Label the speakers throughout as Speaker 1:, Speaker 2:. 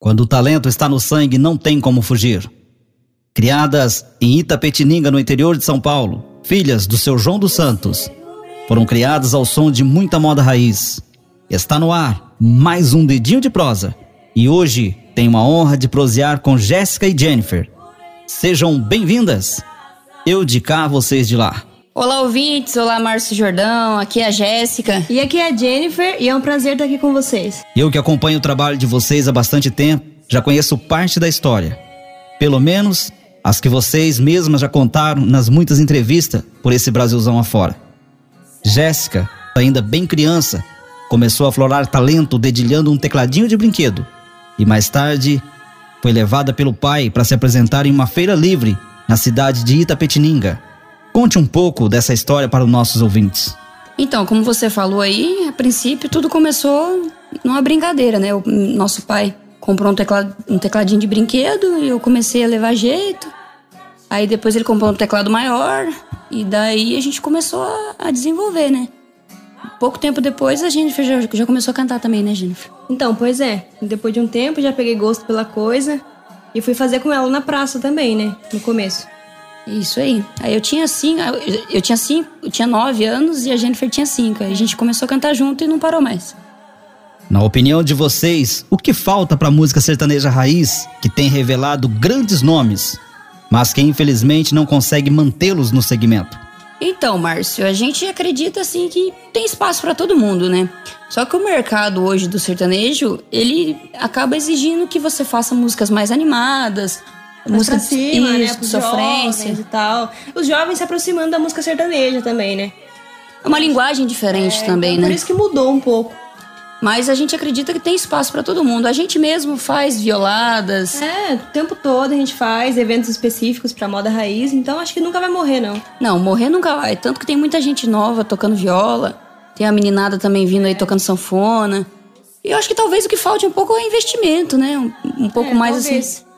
Speaker 1: Quando o talento está no sangue, não tem como fugir. Criadas em Itapetininga, no interior de São Paulo, filhas do seu João dos Santos, foram criadas ao som de muita moda raiz. Está no ar mais um dedinho de prosa. E hoje tenho a honra de prosear com Jéssica e Jennifer. Sejam bem-vindas. Eu de cá, vocês de lá.
Speaker 2: Olá, ouvintes. Olá, Márcio Jordão. Aqui é a Jéssica.
Speaker 3: E aqui é a Jennifer e é um prazer estar aqui com vocês.
Speaker 1: Eu que acompanho o trabalho de vocês há bastante tempo, já conheço parte da história. Pelo menos as que vocês mesmas já contaram nas muitas entrevistas por esse Brasilzão afora. Jéssica, ainda bem criança, começou a florar talento dedilhando um tecladinho de brinquedo e mais tarde foi levada pelo pai para se apresentar em uma feira livre na cidade de Itapetininga. Conte um pouco dessa história para os nossos ouvintes.
Speaker 2: Então, como você falou aí, a princípio tudo começou numa brincadeira, né? O nosso pai comprou um, teclado, um tecladinho de brinquedo e eu comecei a levar jeito. Aí depois ele comprou um teclado maior e daí a gente começou a desenvolver, né? Pouco tempo depois a Jennifer já, já começou a cantar também, né, Jennifer?
Speaker 3: Então, pois é. Depois de um tempo já peguei gosto pela coisa e fui fazer com ela na praça também, né? No começo.
Speaker 2: Isso aí. Aí eu tinha cinco, eu tinha cinco, eu tinha nove anos e a Jennifer tinha cinco. Aí a gente começou a cantar junto e não parou mais.
Speaker 1: Na opinião de vocês, o que falta para a música sertaneja raiz, que tem revelado grandes nomes, mas que infelizmente não consegue mantê-los no segmento?
Speaker 2: Então, Márcio, a gente acredita assim que tem espaço para todo mundo, né? Só que o mercado hoje do sertanejo, ele acaba exigindo que você faça músicas mais animadas,
Speaker 3: música pra cima? Isso, né? sofrência e tal. Os jovens se aproximando da música sertaneja também, né?
Speaker 2: É uma linguagem diferente
Speaker 3: é,
Speaker 2: também,
Speaker 3: então,
Speaker 2: né?
Speaker 3: Por isso que mudou um pouco.
Speaker 2: Mas a gente acredita que tem espaço para todo mundo. A gente mesmo faz violadas.
Speaker 3: É, o tempo todo a gente faz eventos específicos para moda raiz, então acho que nunca vai morrer, não.
Speaker 2: Não, morrer nunca vai. Tanto que tem muita gente nova tocando viola, tem a meninada também vindo aí tocando sanfona. E eu acho que talvez o que falte um pouco é investimento, né? Um, um pouco
Speaker 3: é,
Speaker 2: mais
Speaker 3: talvez.
Speaker 2: assim.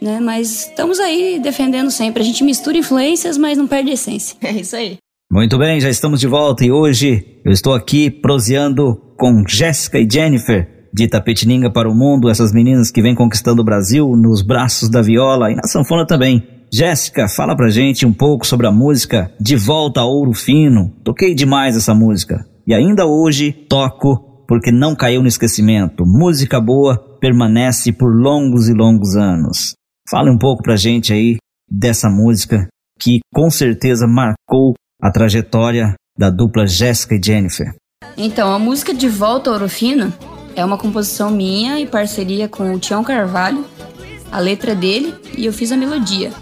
Speaker 2: Né? Mas estamos aí defendendo sempre. A gente mistura influências, mas não perde a essência.
Speaker 3: É isso aí.
Speaker 1: Muito bem, já estamos de volta e hoje eu estou aqui proseando com Jéssica e Jennifer de Tapetininga para o mundo, essas meninas que vêm conquistando o Brasil nos braços da viola e na sanfona também. Jéssica, fala pra gente um pouco sobre a música De Volta ao Ouro Fino. Toquei demais essa música e ainda hoje toco porque não caiu no esquecimento. Música boa permanece por longos e longos anos. Fale um pouco pra gente aí dessa música que com certeza marcou a trajetória da dupla Jéssica e Jennifer.
Speaker 2: Então, a música De Volta ao Ouro Fino é uma composição minha em parceria com o Tião Carvalho. A letra dele e eu fiz a melodia.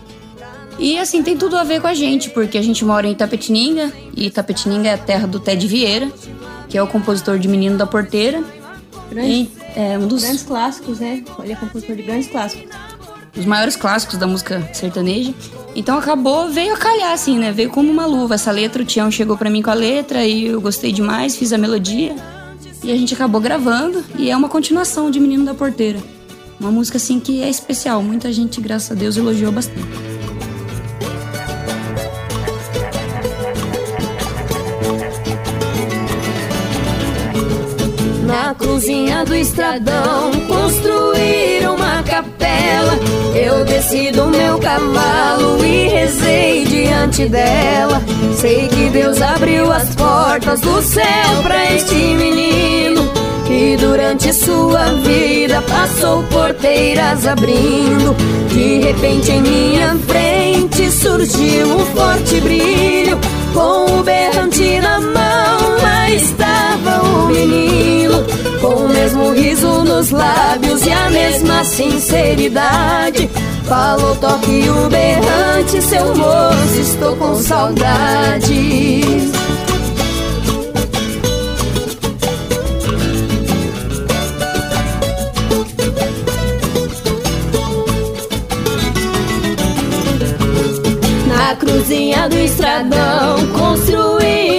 Speaker 2: E assim, tem tudo a ver com a gente, porque a gente mora em Itapetininga, e Itapetininga é a terra do Ted Vieira, que é o compositor de Menino da Porteira.
Speaker 3: Grande,
Speaker 2: E é um dos
Speaker 3: Grandes clássicos, né? Ele é compositor de grandes clássicos.
Speaker 2: Os maiores clássicos da música sertaneja. Então acabou, veio a calhar assim, né? Veio como uma luva. Essa letra, o Tião chegou pra mim com a letra e eu gostei demais, fiz a melodia. E a gente acabou gravando e é uma continuação de Menino da Porteira. Uma música assim que é especial. Muita gente, graças a Deus, elogiou bastante.
Speaker 4: Na cozinha do estradão construíram uma capela. Eu desci do meu cavalo e rezei diante dela. Sei que Deus abriu as portas do céu pra este menino. Que durante sua vida passou porteiras abrindo. De repente em minha frente surgiu um forte brilho. Com o berrante na mão, lá estava o menino. Com o mesmo riso nos lábios e a mesma sinceridade. Falou, toque o berrante, seu moço, estou com saudade. Na cruzinha do estradão construíram uma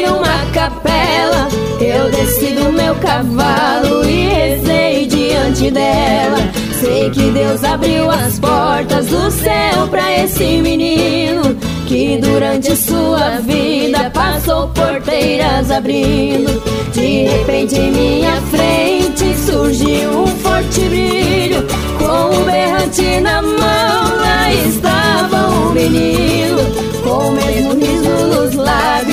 Speaker 4: capela. Eu desci do meu cavalo e rezei diante dela. Sei que Deus abriu as portas do céu pra esse menino que durante sua vida passou porteiras abrindo. De repente em minha frente surgiu um forte brilho. Com o berrante na mão, lá estava o menino. Com o mesmo riso nos lábios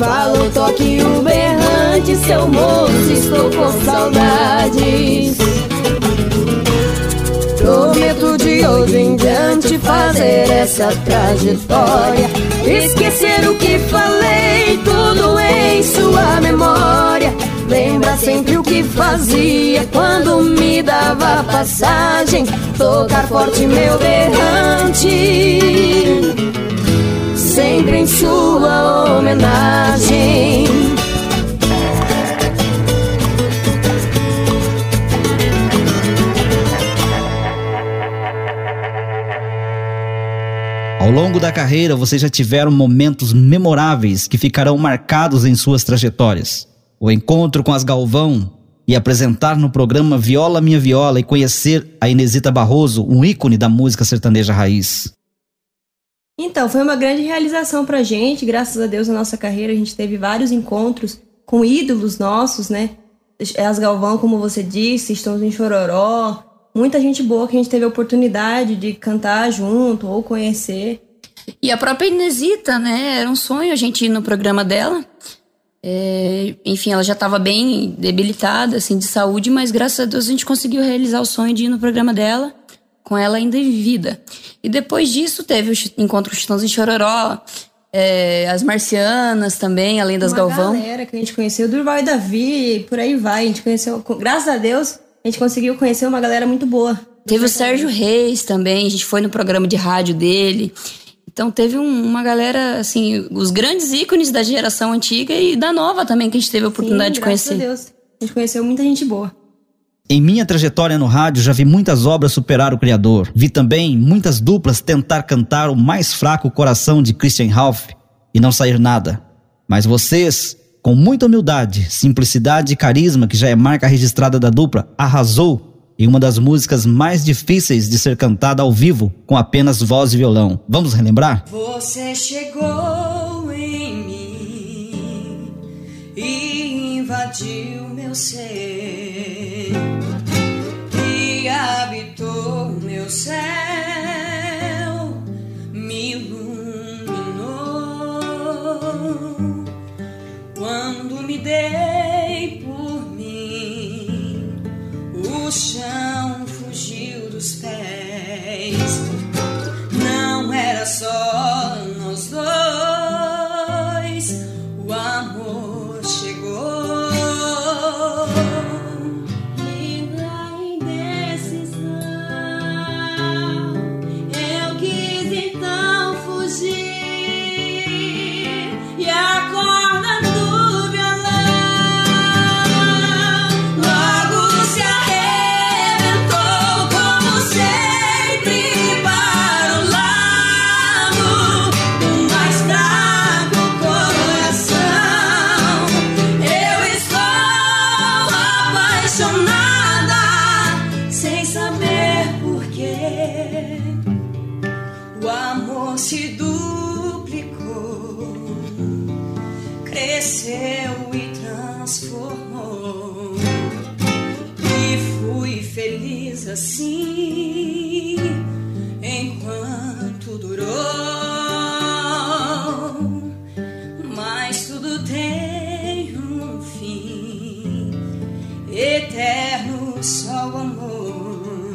Speaker 4: Falou, toque o berrante, seu moço, estou com saudades. Prometo de hoje em diante fazer essa trajetória. Esquecer o que falei, tudo em sua memória. Lembra sempre o que fazia quando me dava passagem. Tocar forte meu berrante, sempre em sua homenagem.
Speaker 1: Ao longo da carreira, vocês já tiveram momentos memoráveis que ficarão marcados em suas trajetórias. O encontro com as Galvão e apresentar no programa Viola Minha Viola e conhecer a Inesita Barroso, um ícone da música sertaneja raiz.
Speaker 3: Então, foi uma grande realização pra gente, graças a Deus na nossa carreira a gente teve vários encontros com ídolos nossos, né? As Galvão, como você disse, estamos em Chororó, muita gente boa que a gente teve a oportunidade de cantar junto ou conhecer.
Speaker 5: E a própria Inesita, né? Era um sonho a gente ir no programa dela. É, enfim, ela já estava bem debilitada, assim, de saúde, mas graças a Deus a gente conseguiu realizar o sonho de ir no programa dela, com ela ainda em vida. E depois disso teve o encontro Chitãozinho em Chororó, é, as Marcianas também, além das
Speaker 3: Uma
Speaker 5: Galvão.
Speaker 3: galera que a gente conheceu, Durval e Davi, por aí vai. A gente conheceu, graças a Deus, a gente conseguiu conhecer uma galera muito boa.
Speaker 5: Teve o Sérgio Reis também, a gente foi no programa de rádio dele. Então teve um- uma galera, assim, os grandes ícones da geração antiga e da nova também, que a gente teve a oportunidade
Speaker 3: Sim,
Speaker 5: de
Speaker 3: graças
Speaker 5: conhecer.
Speaker 3: a Deus. A gente conheceu muita gente boa.
Speaker 1: Em minha trajetória no rádio, já vi muitas obras superar o Criador. Vi também muitas duplas tentar cantar o mais fraco coração de Christian Ralph e não sair nada. Mas vocês, com muita humildade, simplicidade e carisma, que já é marca registrada da dupla, arrasou em uma das músicas mais difíceis de ser cantada ao vivo, com apenas voz e violão. Vamos relembrar?
Speaker 2: Você chegou em mim e invadiu meu ser Não se duplicou, cresceu e transformou. E fui feliz assim, enquanto durou. Mas tudo tem um fim, eterno só o amor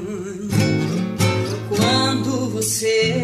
Speaker 2: quando você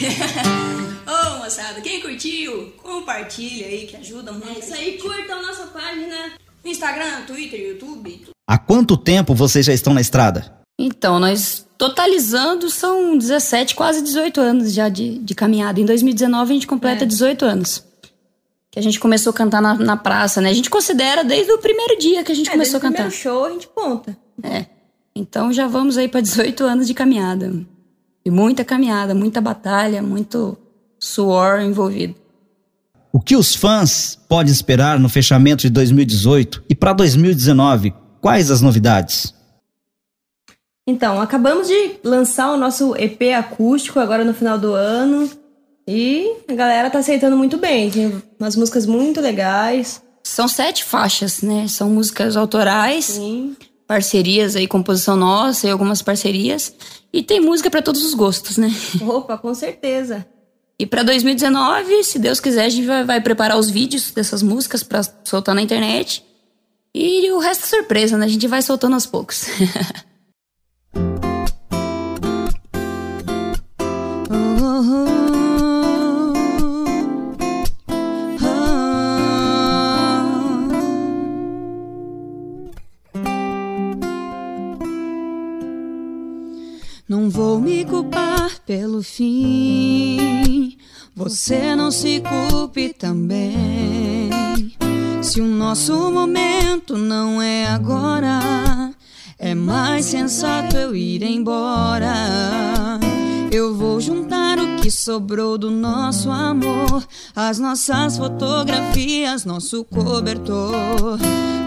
Speaker 6: Ô, moçada, quem curtiu, compartilha aí, que ajuda muito.
Speaker 3: É isso aí, curtam nossa página.
Speaker 6: No Instagram, Twitter, YouTube.
Speaker 1: Há quanto tempo vocês já estão na estrada?
Speaker 6: Então, nós totalizando são 17, quase 18 anos já de, de caminhada. Em 2019 a gente completa
Speaker 3: É.
Speaker 6: 18 anos. Que a gente começou a cantar na, na praça, né? A gente considera desde o primeiro dia que a gente
Speaker 3: É,
Speaker 6: começou a
Speaker 3: desde o
Speaker 6: cantar.
Speaker 3: primeiro show a gente conta.
Speaker 6: É. Então já vamos aí para 18 anos de caminhada. E muita caminhada, muita batalha, muito suor envolvido.
Speaker 1: O que os fãs podem esperar no fechamento de 2018 e para 2019? Quais as novidades?
Speaker 3: Então, acabamos de lançar o nosso EP acústico agora no final do ano. E a galera tá aceitando muito bem. Tem umas músicas muito legais.
Speaker 6: São sete faixas, né? São músicas autorais,
Speaker 3: Sim.
Speaker 6: Parcerias aí, composição nossa e algumas parcerias. E tem música para todos os gostos, né?
Speaker 3: Opa, com certeza.
Speaker 6: E para 2019, se Deus quiser, a gente vai, vai preparar os vídeos dessas músicas para soltar na internet. E o resto é surpresa, né? A gente vai soltando aos poucos.
Speaker 2: Vou me culpar pelo fim. Você não se culpe também. Se o nosso momento não é agora, é mais sensato eu ir embora. Eu vou juntar o que sobrou do nosso amor, as nossas fotografias, nosso cobertor.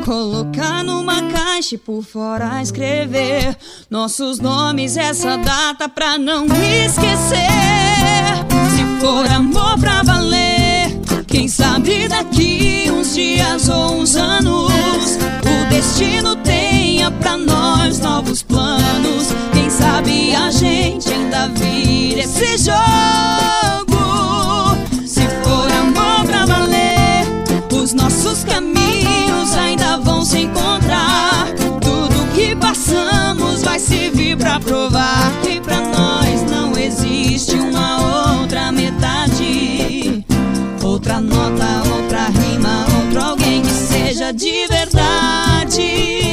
Speaker 2: Colocar numa caixa e por fora escrever nossos nomes, essa data pra não esquecer. Se for amor pra valer, quem sabe daqui uns dias ou uns anos, o destino tenha pra nós novos planos. Quem sabe a gente ainda vira esse jogo. Passamos vai servir pra provar que pra nós não existe uma outra metade. Outra nota, outra rima, outro alguém que seja de verdade.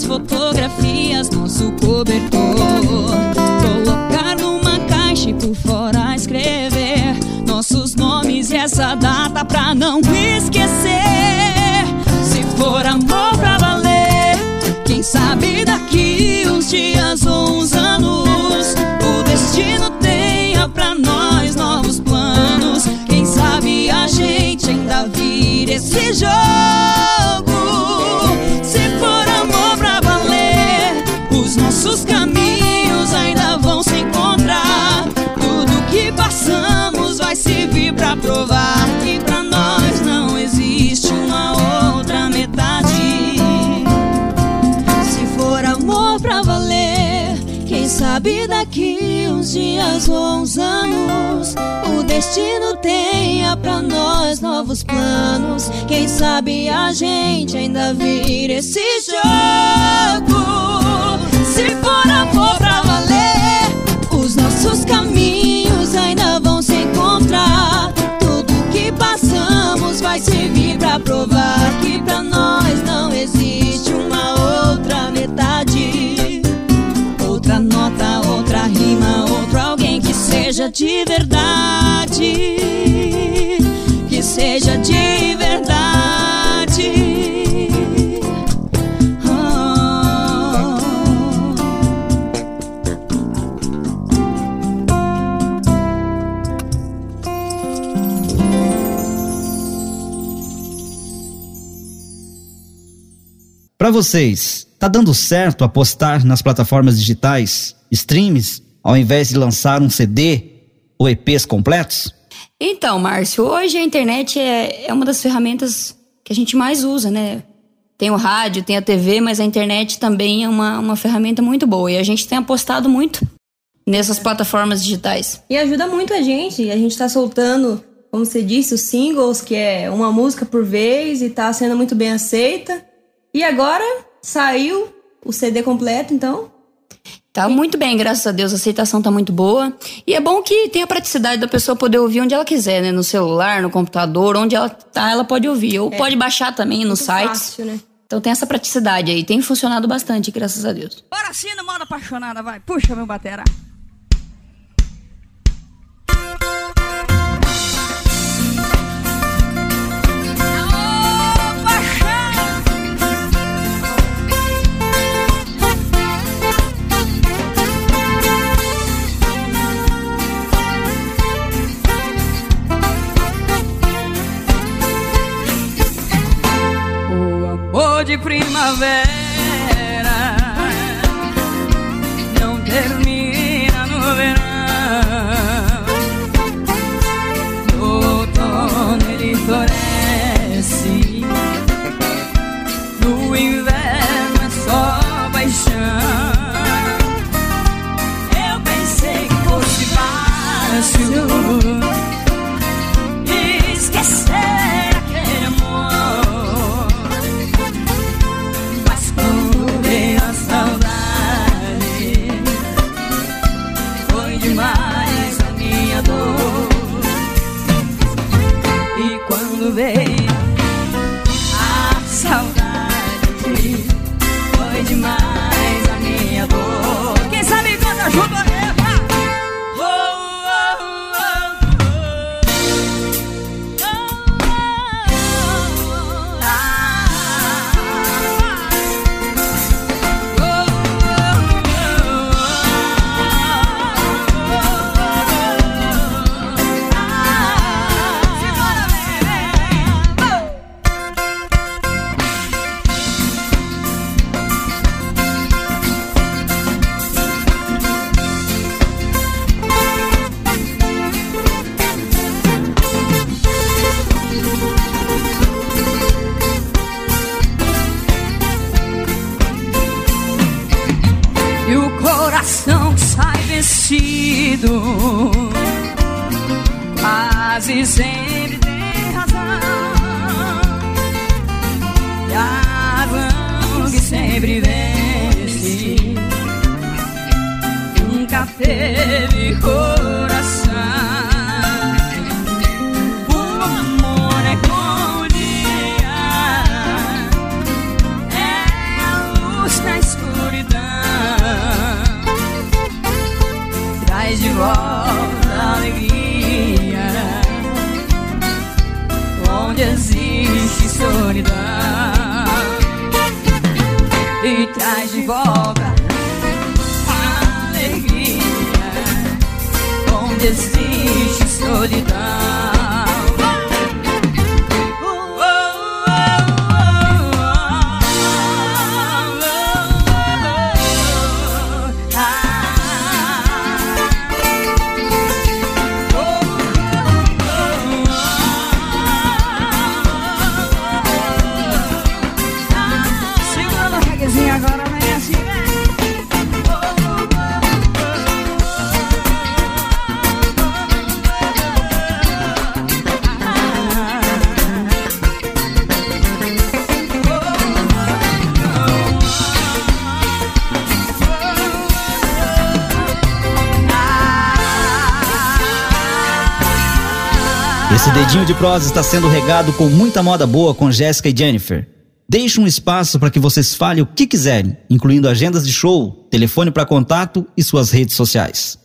Speaker 2: Nossas fotografias, nosso cobertor. Colocar numa caixa e por fora escrever nossos nomes e essa data pra não esquecer. Se for amor pra valer, quem sabe daqui uns dias ou uns anos, o destino tenha pra nós novos planos. Quem sabe a gente ainda vira esse jogo. Uns dias ou uns anos, o destino tenha pra nós novos planos. Quem sabe a gente ainda vira esse jogo. Se for amor pra valer, os nossos caminhos ainda vão se encontrar. Tudo que passamos vai servir pra provar que pra nós não existe seja de verdade. Que seja de verdade.
Speaker 1: Para vocês, tá dando certo apostar nas plataformas digitais, streams, ao invés de lançar um CD ou EPs completos?
Speaker 5: Então, Márcio, hoje a internet é, é uma das ferramentas que a gente mais usa, né? Tem o rádio, tem a TV, mas a internet também é uma, uma ferramenta muito boa. E a gente tem apostado muito nessas plataformas digitais.
Speaker 3: E ajuda muito a gente. A gente tá soltando, como você disse, os singles, que é uma música por vez e tá sendo muito bem aceita. E agora saiu o CD completo, então
Speaker 5: Tá muito bem, graças a Deus, a aceitação tá muito boa. E é bom que tem a praticidade da pessoa poder ouvir onde ela quiser, né? No celular, no computador, onde ela tá, ela pode ouvir. Ou pode baixar também nos
Speaker 3: É.
Speaker 5: sites.
Speaker 3: fácil, né?
Speaker 5: Então tem essa praticidade aí. Tem funcionado bastante, graças a Deus.
Speaker 2: Bora sim, no modo apaixonada, vai. Puxa, meu batera. Vencido Quase sempre တိတိုင်းရှိဖို့
Speaker 1: Esse dedinho de prosa está sendo regado com muita moda boa com Jéssica e Jennifer. Deixe um espaço para que vocês falem o que quiserem, incluindo agendas de show, telefone para contato e suas redes sociais.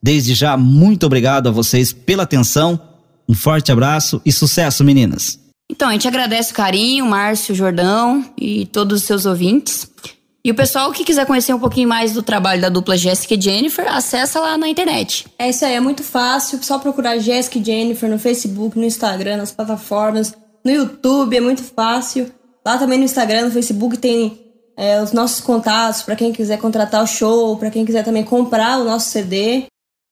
Speaker 1: Desde já, muito obrigado a vocês pela atenção, um forte abraço e sucesso, meninas!
Speaker 5: Então, a gente agradece o carinho, Márcio, Jordão e todos os seus ouvintes. E o pessoal que quiser conhecer um pouquinho mais do trabalho da dupla Jéssica e Jennifer, acessa lá na internet.
Speaker 3: É isso aí, é muito fácil. Só procurar Jéssica e Jennifer no Facebook, no Instagram, nas plataformas, no YouTube, é muito fácil. Lá também no Instagram, no Facebook tem é, os nossos contatos para quem quiser contratar o show, para quem quiser também comprar o nosso CD.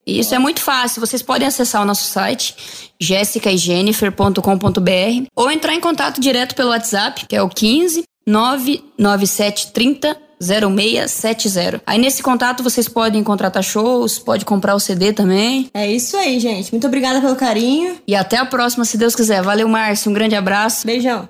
Speaker 2: Isso é muito fácil. Vocês podem acessar o nosso site, jessicaijennifer.com.br, ou entrar em contato direto pelo WhatsApp, que é o 15 99730 0670. Aí nesse contato vocês podem contratar shows, pode comprar o CD também.
Speaker 3: É isso aí, gente. Muito obrigada pelo carinho.
Speaker 2: E até a próxima, se Deus quiser. Valeu, Márcio. Um grande abraço.
Speaker 3: Beijão.